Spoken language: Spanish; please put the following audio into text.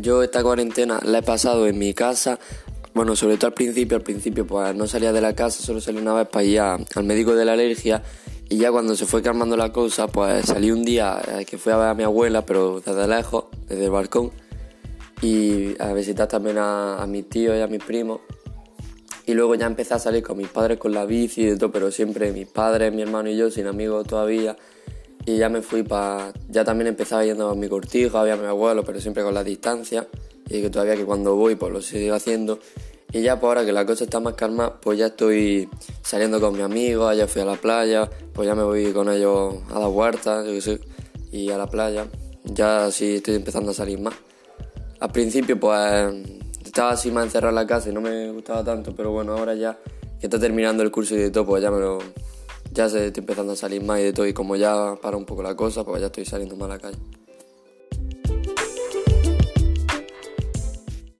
Yo esta cuarentena la he pasado en mi casa, bueno, sobre todo al principio, al principio pues no salía de la casa, solo salía una vez para ir al médico de la alergia y ya cuando se fue calmando la cosa, pues salí un día eh, que fui a ver a mi abuela, pero desde lejos, desde el balcón, y a visitar también a, a mis tíos y a mis primos. Y luego ya empecé a salir con mis padres con la bici y todo, pero siempre mis padres, mi hermano y yo, sin amigos todavía. Y ya me fui para... Ya también empezaba yendo a mi cortijo, había mi abuelo, pero siempre con la distancia. Y que todavía que cuando voy, pues lo sigo haciendo. Y ya por ahora que la cosa está más calma, pues ya estoy saliendo con mis amigos, ayer fui a la playa, pues ya me voy con ellos a la huerta, yo qué sé, y a la playa. Ya sí estoy empezando a salir más. Al principio pues estaba así más encerrado en la casa y no me gustaba tanto, pero bueno, ahora ya que está terminando el curso y de todo, pues ya me lo, ya se estoy empezando a salir más y de todo y como ya para un poco la cosa, pues ya estoy saliendo más a la calle.